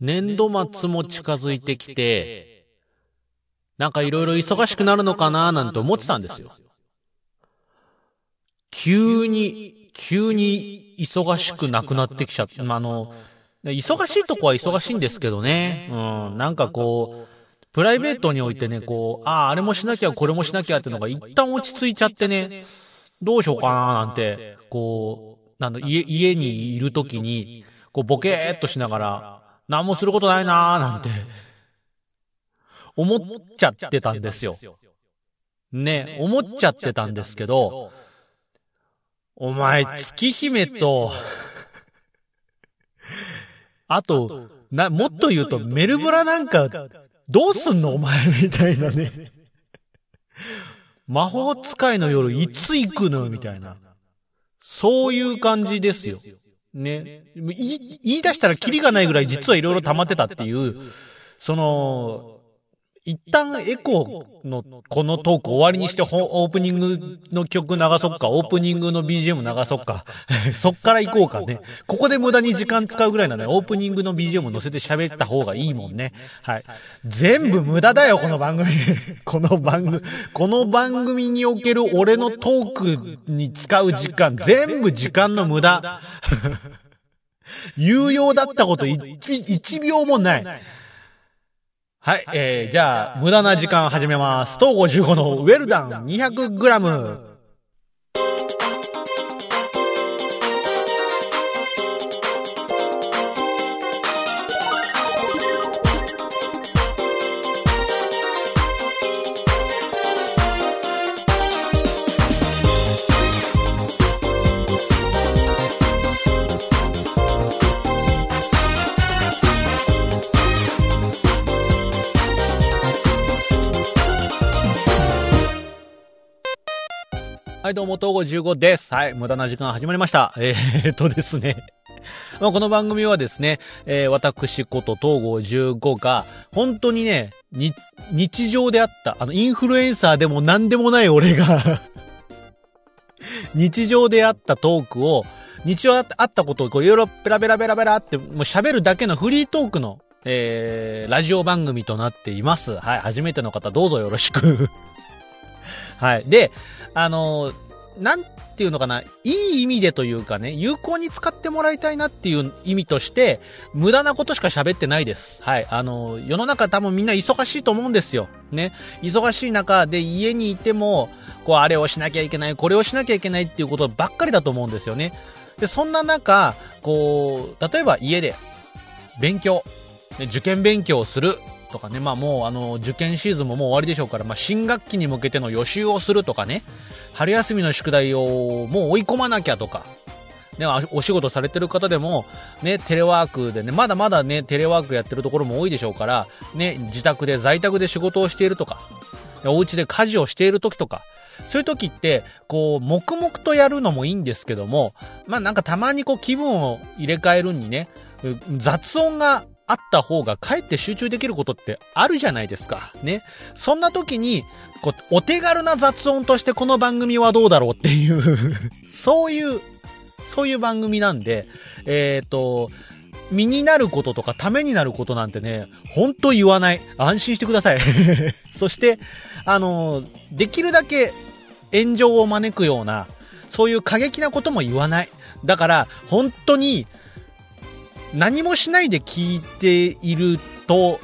年度末も近づいてきて、なんかいろいろ忙しくなるのかななんて思ってたんですよ。急に、急に忙しくなくなってきちゃって、まあ、あの、忙しいとこは忙しいんですけどね。うん、なんかこう、プライベートにおいてね、こう、ああ、あれもしなきゃ、これもしなきゃってのが一旦落ち着いちゃってね、どうしようかななんて、こう、なんだ、家、家にいるときに、こう、ボケーっとしながら、何もすることないなーなんて、思っちゃってたんですよ。ね、思っちゃってたんですけど、お前、月姫と あと、な、もっと言うと、メルブラなんか、どうすんのお前みたいなね。魔法使いの夜いつ行くのみたいな。そういう感じですよ。ね。言い出したらキリがないぐらい実はいろいろ溜まってたっていう、その、一旦エコーのこのトーク終わりにしてオープニングの曲流そっか、オープニングの BGM 流そっか。そっから行こうかね。ここで無駄に時間使うぐらいなので、オープニングの BGM 乗せて喋った方がいいもんね。はい。全部無駄だよ、この番組。この番組、この番組における俺のトークに使う時間、全部時間の無駄。有用だったこと1秒もない。はい、えー、じゃあ、無駄な時間始めます。東55のウェルダン 200g。はい、どうも、東郷15です。はい、無駄な時間始まりました。えー、っとですね。まあ、この番組はですね、えー、私こと東郷15が、本当にね、に、日常であった、あの、インフルエンサーでも何でもない俺が 日常であったトークを、日常あったことをこういろいろペラペラペラペラって、もう喋るだけのフリートークの、えー、ラジオ番組となっています。はい、初めての方どうぞよろしくはい。で、あのなんていうのかな、いい意味でというかね、有効に使ってもらいたいなっていう意味として、無駄なことしか喋ってないです。はい。あの、世の中多分みんな忙しいと思うんですよ。ね。忙しい中で家にいても、こう、あれをしなきゃいけない、これをしなきゃいけないっていうことばっかりだと思うんですよね。で、そんな中、こう、例えば家で、勉強、受験勉強をするとかね、まあもうあの、受験シーズンももう終わりでしょうから、まあ新学期に向けての予習をするとかね、春休みの宿題をもう追い込まなきゃとか、ね、お仕事されてる方でも、ね、テレワークでね、まだまだね、テレワークやってるところも多いでしょうから、ね、自宅で在宅で仕事をしているとか、お家で家事をしている時とか、そういう時って、こう、黙々とやるのもいいんですけども、まあなんかたまにこう気分を入れ替えるにね、雑音があった方がかえって集中できることってあるじゃないですか。ね。そんな時に、こう、お手軽な雑音としてこの番組はどうだろうっていう そういう、そういう番組なんで、えっ、ー、と、身になることとかためになることなんてね、ほんと言わない。安心してください。そして、あの、できるだけ炎上を招くような、そういう過激なことも言わない。だから、本当に、何もしないで聞いていると、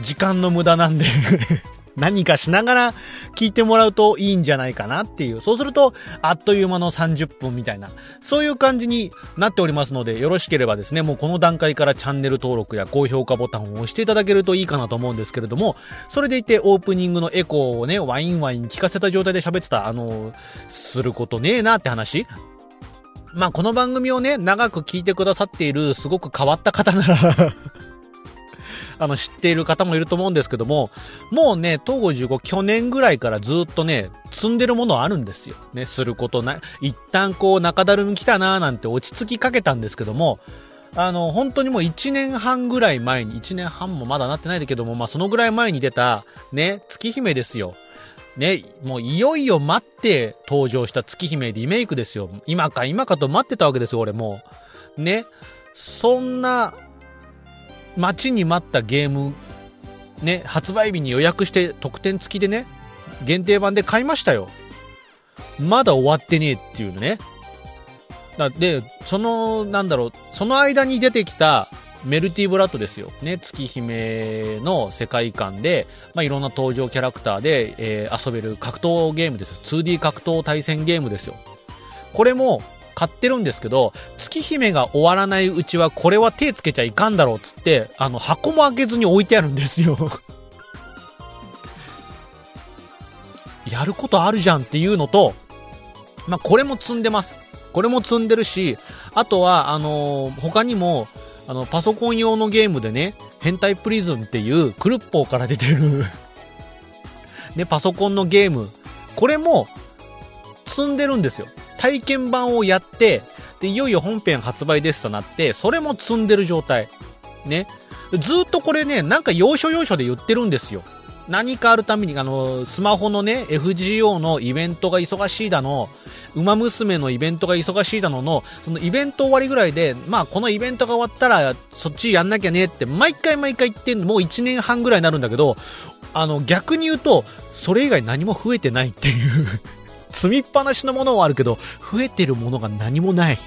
時間の無駄なんで 何かしながら聞いてもらうといいんじゃないかなっていう。そうすると、あっという間の30分みたいな、そういう感じになっておりますので、よろしければですね、もうこの段階からチャンネル登録や高評価ボタンを押していただけるといいかなと思うんですけれども、それでいてオープニングのエコーをね、ワインワイン聞かせた状態で喋ってた、あの、することねえなって話まあ、この番組をね、長く聞いてくださっている、すごく変わった方なら あの、知っている方もいると思うんですけども、もうね、東郷15去年ぐらいからずっとね、積んでるものあるんですよ。ね、することない。一旦こう、中だるみ来たなーなんて落ち着きかけたんですけども、あの、本当にもう1年半ぐらい前に、1年半もまだなってないんだけども、まあ、そのぐらい前に出た、ね、月姫ですよ。ね、もういよいよ待って登場した月姫リメイクですよ。今か今かと待ってたわけですよ、俺もう。ね。そんな、待ちに待ったゲーム、ね、発売日に予約して特典付きでね、限定版で買いましたよ。まだ終わってねえっていうね。だで、その、なんだろう、その間に出てきたメルティブラッドですよ。ね、月姫の世界観で、まあ、いろんな登場キャラクターで、えー、遊べる格闘ゲームです。2D 格闘対戦ゲームですよ。これも、買ってるんですけど、月姫が終わらないうちはこれは手つけちゃいかんだろうっつって、あの、箱も開けずに置いてあるんですよ やることあるじゃんっていうのと、まあ、これも積んでます。これも積んでるし、あとは、あのー、他にも、あの、パソコン用のゲームでね、変態プリズンっていうクルッポーから出てる ね、パソコンのゲーム。これも、積んでるんですよ。体験版をやって、で、いよいよ本編発売ですとなって、それも積んでる状態。ね。ずっとこれね、なんか要所要所で言ってるんですよ。何かあるために、あの、スマホのね、FGO のイベントが忙しいだの、ウマ娘のイベントが忙しいだのの、そのイベント終わりぐらいで、まあこのイベントが終わったら、そっちやんなきゃねって、毎回毎回言ってんの、もう1年半ぐらいになるんだけど、あの、逆に言うと、それ以外何も増えてないっていう 積みっぱなしのものはあるけど、増えてるものが何もない。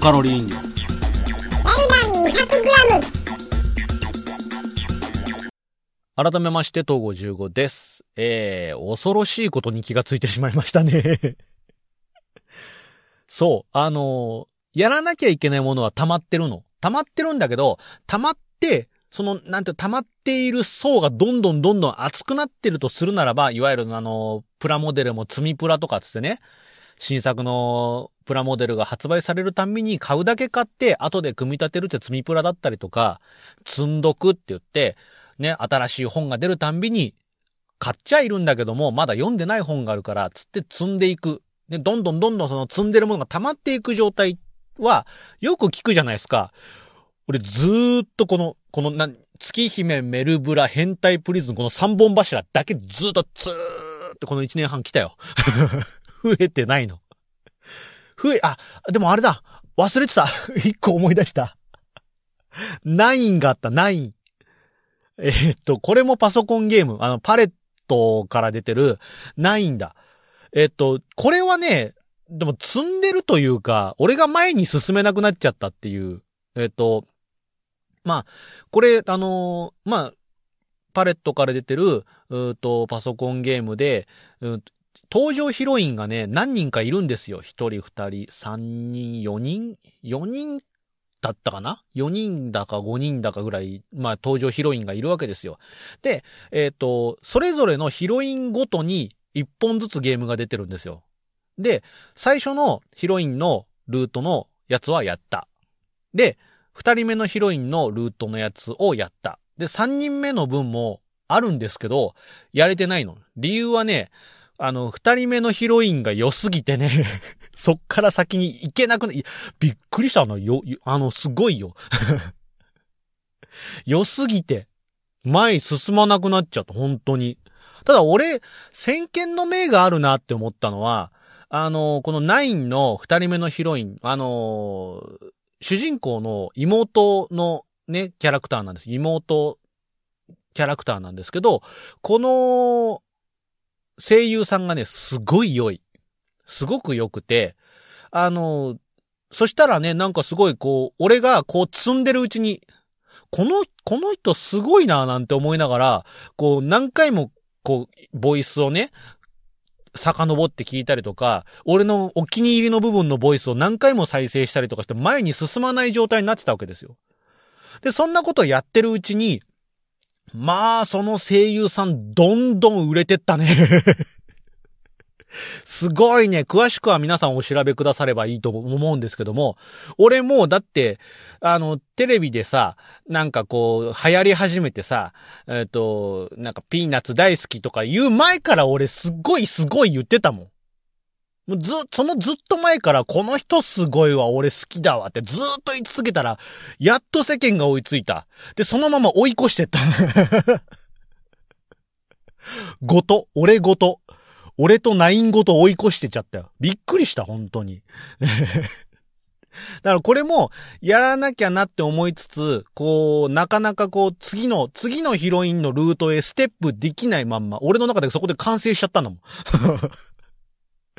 カロリー飲料エルダン 200g 改めまして、東郷15です。えー、恐ろしいことに気がついてしまいましたね そう、あのー、やらなきゃいけないものは溜まってるの。溜まってるんだけど、溜まって、その、なんて、溜まっている層がどんどんどんどん厚くなってるとするならば、いわゆるあの、プラモデルも積みプラとかつってね、新作のプラモデルが発売されるたんびに買うだけ買って、後で組み立てるって積みプラだったりとか、積んどくって言って、ね、新しい本が出るたんびに買っちゃいるんだけども、まだ読んでない本があるから、つって積んでいく。で、どんどんどんどんその積んでるものが溜まっていく状態は、よく聞くじゃないですか。俺ずーっとこの、このな、月姫、メルブラ、変態プリズン、この3本柱だけずーっとずーっとこの1年半来たよ。増えてないの。増え、あ、でもあれだ。忘れてた。一個思い出した。ナインがあった、ナイン。えー、っと、これもパソコンゲーム。あの、パレットから出てるナインだ。えー、っと、これはね、でも積んでるというか、俺が前に進めなくなっちゃったっていう。えー、っと、まあ、これ、あのまあ、パレットから出てる、うと、パソコンゲームで、う登場ヒロインがね、何人かいるんですよ。一人、二人、三人、四人？四人だったかな ?4 人だか5人だかぐらい、まあ登場ヒロインがいるわけですよ。で、えっ、ー、と、それぞれのヒロインごとに1本ずつゲームが出てるんですよ。で、最初のヒロインのルートのやつはやった。で、2人目のヒロインのルートのやつをやった。で、3人目の分もあるんですけど、やれてないの。理由はね、あの、二人目のヒロインが良すぎてね。そっから先に行けなくな、びっくりしたの。よ、あの、すごいよ。良すぎて、前進まなくなっちゃった、本当に。ただ俺、先見の明があるなって思ったのは、あの、このナインの二人目のヒロイン、あの、主人公の妹のね、キャラクターなんです。妹キャラクターなんですけど、この声優さんがね、すごい良い。すごく良くて、あの、そしたらね、なんかすごいこう、俺がこう積んでるうちに、この、この人すごいなぁなんて思いながら、こう何回もこう、ボイスをね、遡って聞いたりとか、俺のお気に入りの部分のボイスを何回も再生したりとかして前に進まない状態になってたわけですよ。で、そんなことをやってるうちに、まあ、その声優さん、どんどん売れてったね すごいね。詳しくは皆さんお調べくださればいいと思うんですけども、俺もうだって、あの、テレビでさ、なんかこう、流行り始めてさ、えっ、ー、と、なんかピーナッツ大好きとか言う前から俺すっごいすごい言ってたもん。もうず、そのずっと前からこの人すごいわ、俺好きだわってずっと言い続けたら、やっと世間が追いついた。で、そのまま追い越してった。ごと、俺ごと。俺とナインごと追い越してちゃったよ。びっくりした、本当に。だからこれも、やらなきゃなって思いつつ、こう、なかなかこう、次の、次のヒロインのルートへステップできないまんま、俺の中でそこで完成しちゃったのもん。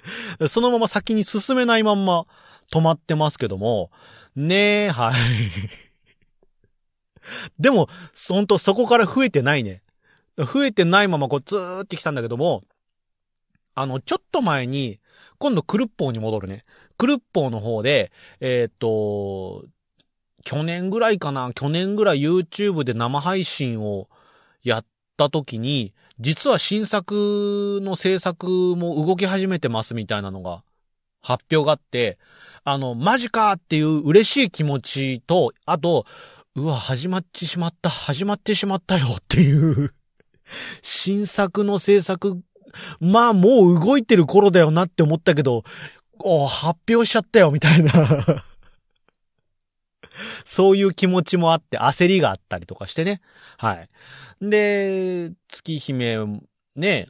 そのまま先に進めないまんま止まってますけども、ねえ、はい。でも、ほんとそこから増えてないね。増えてないままこうずーってきたんだけども、あの、ちょっと前に、今度クルッポーに戻るね。クルッポーの方で、えー、っと、去年ぐらいかな去年ぐらい YouTube で生配信をやった時に、実は新作の制作も動き始めてますみたいなのが発表があって、あの、マジかっていう嬉しい気持ちと、あと、うわ、始まってしまった、始まってしまったよっていう新作の制作まあもう動いてる頃だよなって思ったけど、お発表しちゃったよみたいな。そういう気持ちもあって焦りがあったりとかしてね。はい。で、月姫、ね、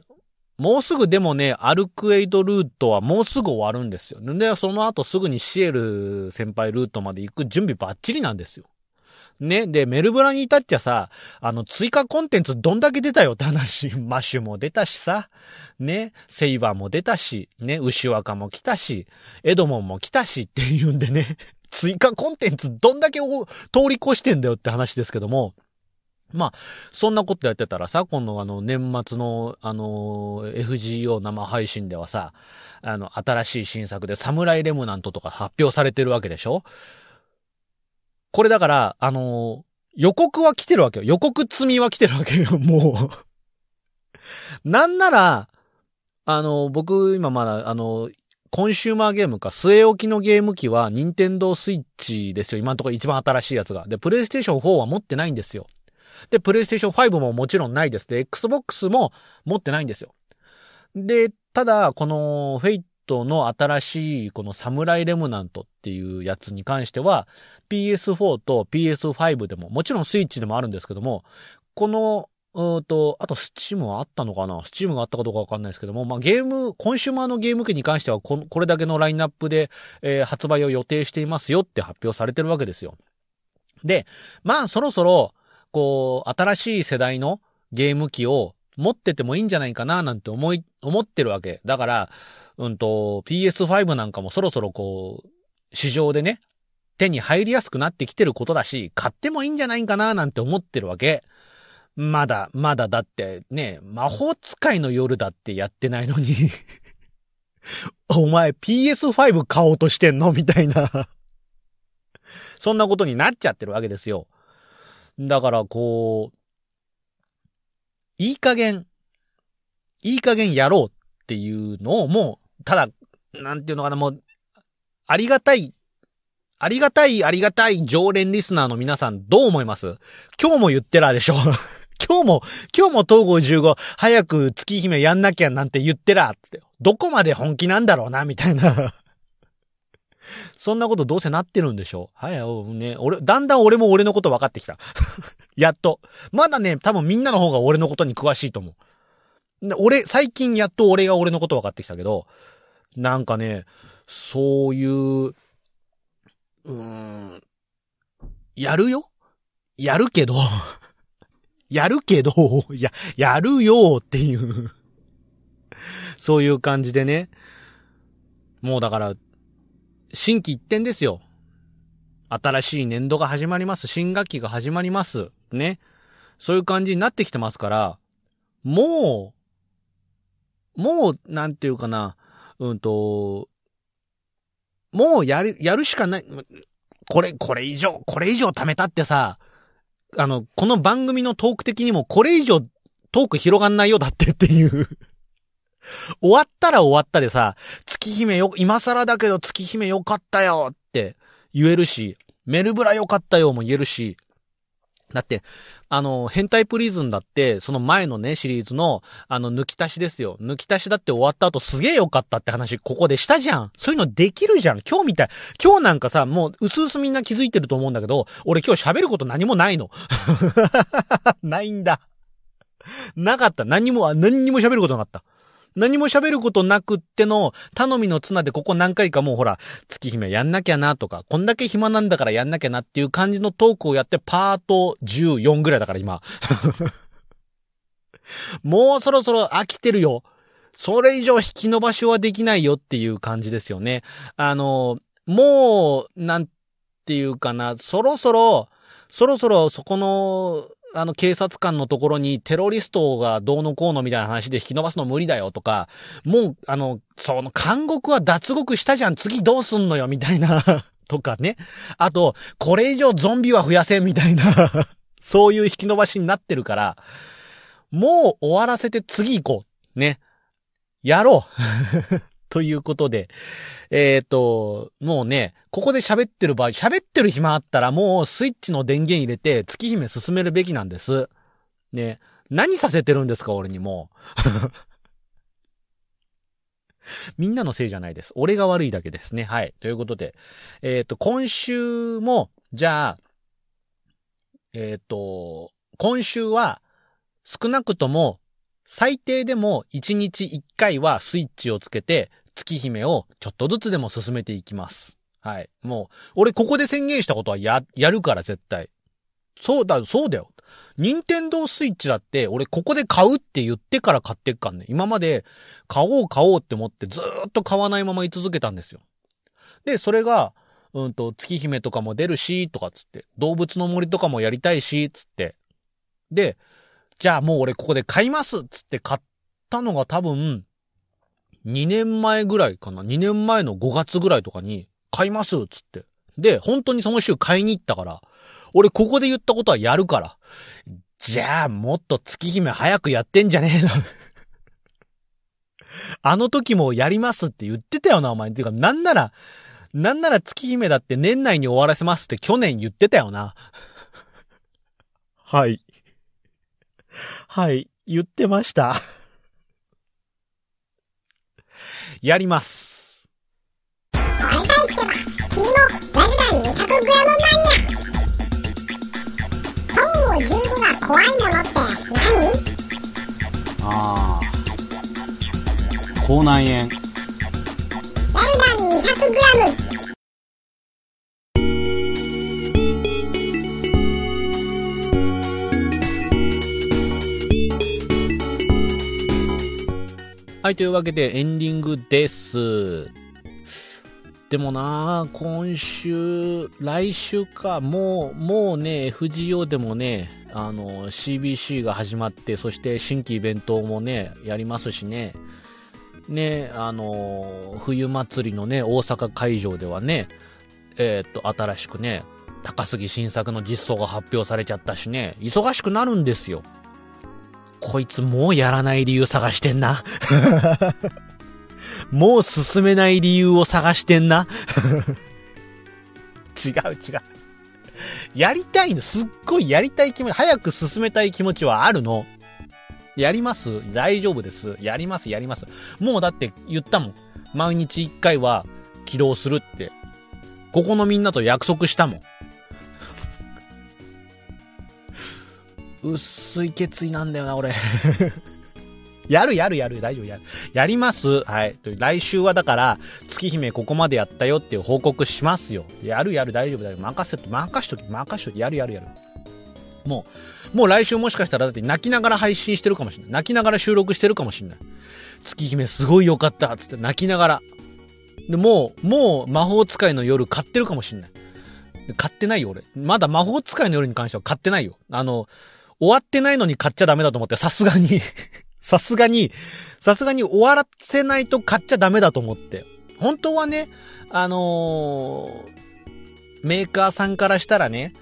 もうすぐでもね、アルクエイドルートはもうすぐ終わるんですよ。で、その後すぐにシエル先輩ルートまで行く準備バッチリなんですよ。ね。で、メルブラに至っちゃさ、あの、追加コンテンツどんだけ出たよって話。マッシュも出たしさ。ね。セイバーも出たし。ね。牛若も来たし。エドモンも来たしっていうんでね。追加コンテンツどんだけ通り越してんだよって話ですけども。まあ、そんなことやってたらさ、今度あの、年末の、あの、FGO 生配信ではさ、あの、新しい新作でサムライレムナントとか発表されてるわけでしょ？これだから、あの、予告は来てるわけよ。予告積みは来てるわけよ、もうなんなら、あの、僕、今まだ、あの、コンシューマーゲームか、据え置きのゲーム機は、ニンテンドースイッチですよ。今のところ一番新しいやつが。で、プレイステーション4は持ってないんですよ。で、プレイステーション5ももちろんないです。で、Xbox も持ってないんですよ。で、ただ、この、 Fate の新しい、この Samurai Remnant っていうやつに関しては、PS4 と PS5 でも、もちろんスイッチでもあるんですけども、この、うんと、あと Steam はあったのかな？ Steam があったかどうかわかんないですけども、まあ、ゲーム、コンシューマーのゲーム機に関してはこ、これだけのラインナップで、えー、発売を予定していますよって発表されてるわけですよ。で、まあ、そろそろ、こう、新しい世代のゲーム機を持っててもいいんじゃないかななんて思い、思ってるわけ。だから、うんと、PS5 なんかもそろそろこう、市場でね、手に入りやすくなってきてることだし、買ってもいいんじゃないかななんて思ってるわけ。まだ、まだだってね、魔法使いの夜だってやってないのに。お前 PS5 買おうとしてんのみたいな。そんなことになっちゃってるわけですよ。だからこう、いい加減、いい加減やろうっていうのをもう、ただ、なんていうのかな、もう、ありがたいありがたい、ありがたい常連リスナーの皆さんどう思います？今日も言ってらでしょ。今日も、今日も東郷15、早く月姫やんなきゃなんて言ってらって。どこまで本気なんだろうな、みたいな そんなことどうせなってるんでしょはい、ね、俺、だんだん俺も俺のこと分かってきた。やっと。まだね、多分みんなの方が俺のことに詳しいと思う。で俺、最近やっと俺が俺のこと分かってきたけど、なんかね、そういう、うーん、やるよ？やるけどやるけど、や、やるよっていうそういう感じでね。もうだから、新規一点ですよ。新しい年度が始まります。新学期が始まります。ね。そういう感じになってきてますから、もう、もう、なんていうかな、うんと、もうやる、やるしかない。これ、これ以上、これ以上貯めたってさ、あの、この番組のトーク的にもこれ以上トーク広がんないよだってっていう。終わったら終わったでさ、月姫よ、今更だけど月姫よかったよって言えるし、メルブラよかったよも言えるし、だって、あの、変態プリズンだって、その前のね、シリーズの、あの、抜き足しですよ。抜き足しだって終わった後すげえ良かったって話、ここでしたじゃん。そういうのできるじゃん。今日みたい。今日なんかさ、もう、うすうすみんな気づいてると思うんだけど、俺今日喋ること何もないの。ないんだ。なかった。何も、何にも喋ることなかった。何も喋ることなくっての、頼みの綱でここ何回かもうほら、月姫やんなきゃなとか、こんだけ暇なんだからやんなきゃなっていう感じのトークをやってパート14ぐらいだから今。もうそろそろ飽きてるよ。それ以上引き伸ばしはできないよっていう感じですよね。あの、もう、なんていうかな、そろそろ、そろそろそこの、あの警察官のところにテロリストがどうのこうのみたいな話で引き伸ばすの無理だよとか、もう、あの、その監獄は脱獄したじゃん、次どうすんのよ、みたいなとかね。あと、これ以上ゾンビは増やせ、みたいなそういう引き伸ばしになってるから、もう終わらせて次行こう。ね。やろうということで、えっ、ー、と、もうね、ここで喋ってる場合、喋ってる暇あったらもうスイッチの電源入れて月姫進めるべきなんです。ね。何させてるんですか、俺にも みんなのせいじゃないです。俺が悪いだけですね。はい。ということで、えっ、ー、と、今週も、じゃあ、えっ、ー、と、今週は、少なくとも、最低でも1日1回はスイッチをつけて、月姫をちょっとずつでも進めていきます。はい。もう、俺ここで宣言したことはや、やるから絶対。そうだ、そうだよ。任天堂スイッチだって、俺ここで買うって言ってから買ってっかんね。今まで、買おう買おうって思ってずーっと買わないまま居続けたんですよ。で、それが、うんと、月姫とかも出るし、とかつって、動物の森とかもやりたいし、つって。で、じゃあもう俺ここで買いますつって買ったのが多分、2年前ぐらいかな ?2 年前の5月ぐらいとかに、買いますつって。で、本当にその週買いに行ったから、俺ここで言ったことはやるから。じゃあ、もっと月姫早くやってんじゃねえの あの時もやりますって言ってたよな、お前。てか、なんなら、なんなら月姫だって年内に終わらせますって去年言ってたよな。はい。はい、言ってました。やります。これさえ聞けば、君もラグダン 200g マニア。トンゴ15が怖いものって何ああ。口内炎。ダン 200g。はい、というわけでエンディングです。でもな今週、来週か、もう、もうね、FGO でもね、あの、CBC が始まって、そして新規イベントもね、やりますしね、ね、あの、冬祭りのね、大阪会場ではね、えー、っと、新しくね、高杉新作の実装が発表されちゃったしね、忙しくなるんですよ。こいつもうやらない理由探してんな。もう進めない理由を探してんな。違う違う。やりたいの、すっごいやりたい気持ち、早く進めたい気持ちはあるの。やります？大丈夫です。やります、やります。もうだって言ったもん。毎日一回は起動するって。ここのみんなと約束したもん。薄い決意なんだよな、俺。やるやるやる、大丈夫やる。やります。はい。来週はだから、月姫ここまでやったよっていう報告しますよ。やるやる、大丈夫大丈夫。任せと、任しとき、任しとき、やるやるやる。もう、もう来週もしかしたらだって泣きながら配信してるかもしれない。泣きながら収録してるかもしれない。月姫すごい良かったつって泣きながら。で、もう、もう魔法使いの夜買ってるかもしれない。買ってないよ、俺。まだ魔法使いの夜に関しては買ってないよ。あの、終わってないのに買っちゃダメだと思って、さすがに さすがに、さすがに終わらせないと買っちゃダメだと思って。本当はね、あのー、メーカーさんからしたらね、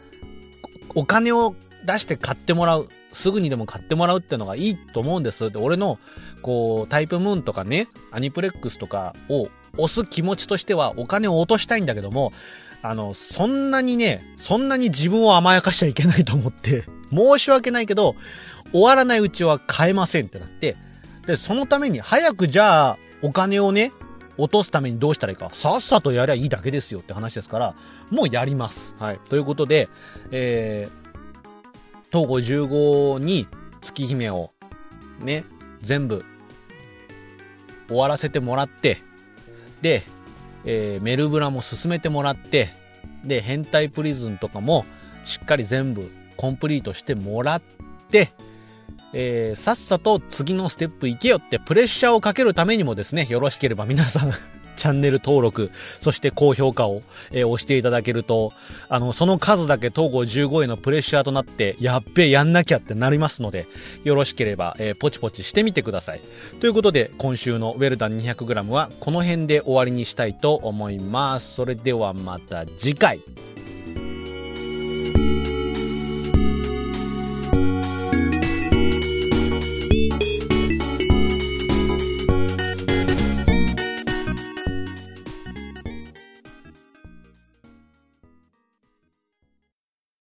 お金を出して買ってもらう。すぐにでも買ってもらうってのがいいと思うんです。で、俺の、こう、タイプムーンとかね、アニプレックスとかを押す気持ちとしてはお金を落としたいんだけども、あの、そんなにね、そんなに自分を甘やかしちゃいけないと思って、申し訳ないけど、終わらないうちは買えませんってなって、で、そのために早くじゃあ、お金をね、落とすためにどうしたらいいか。さっさとやりゃいいだけですよって話ですから、もうやります。はい。ということで、えー、東郷15に月姫を、ね、全部、終わらせてもらって、で、えーメルブラも進めてもらって、で、変態プリズンとかもしっかり全部コンプリートしてもらって、えーさっさと次のステップ行けよってプレッシャーをかけるためにもですね、よろしければ皆さん、チャンネル登録、そして高評価を、えー押していただけると、あの、その数だけ東郷15へのプレッシャーとなって、やっべえ、やんなきゃってなりますので、よろしければ、えーポチポチしてみてください。ということで、今週のウェルダン 200g はこの辺で終わりにしたいと思います。それではまた次回。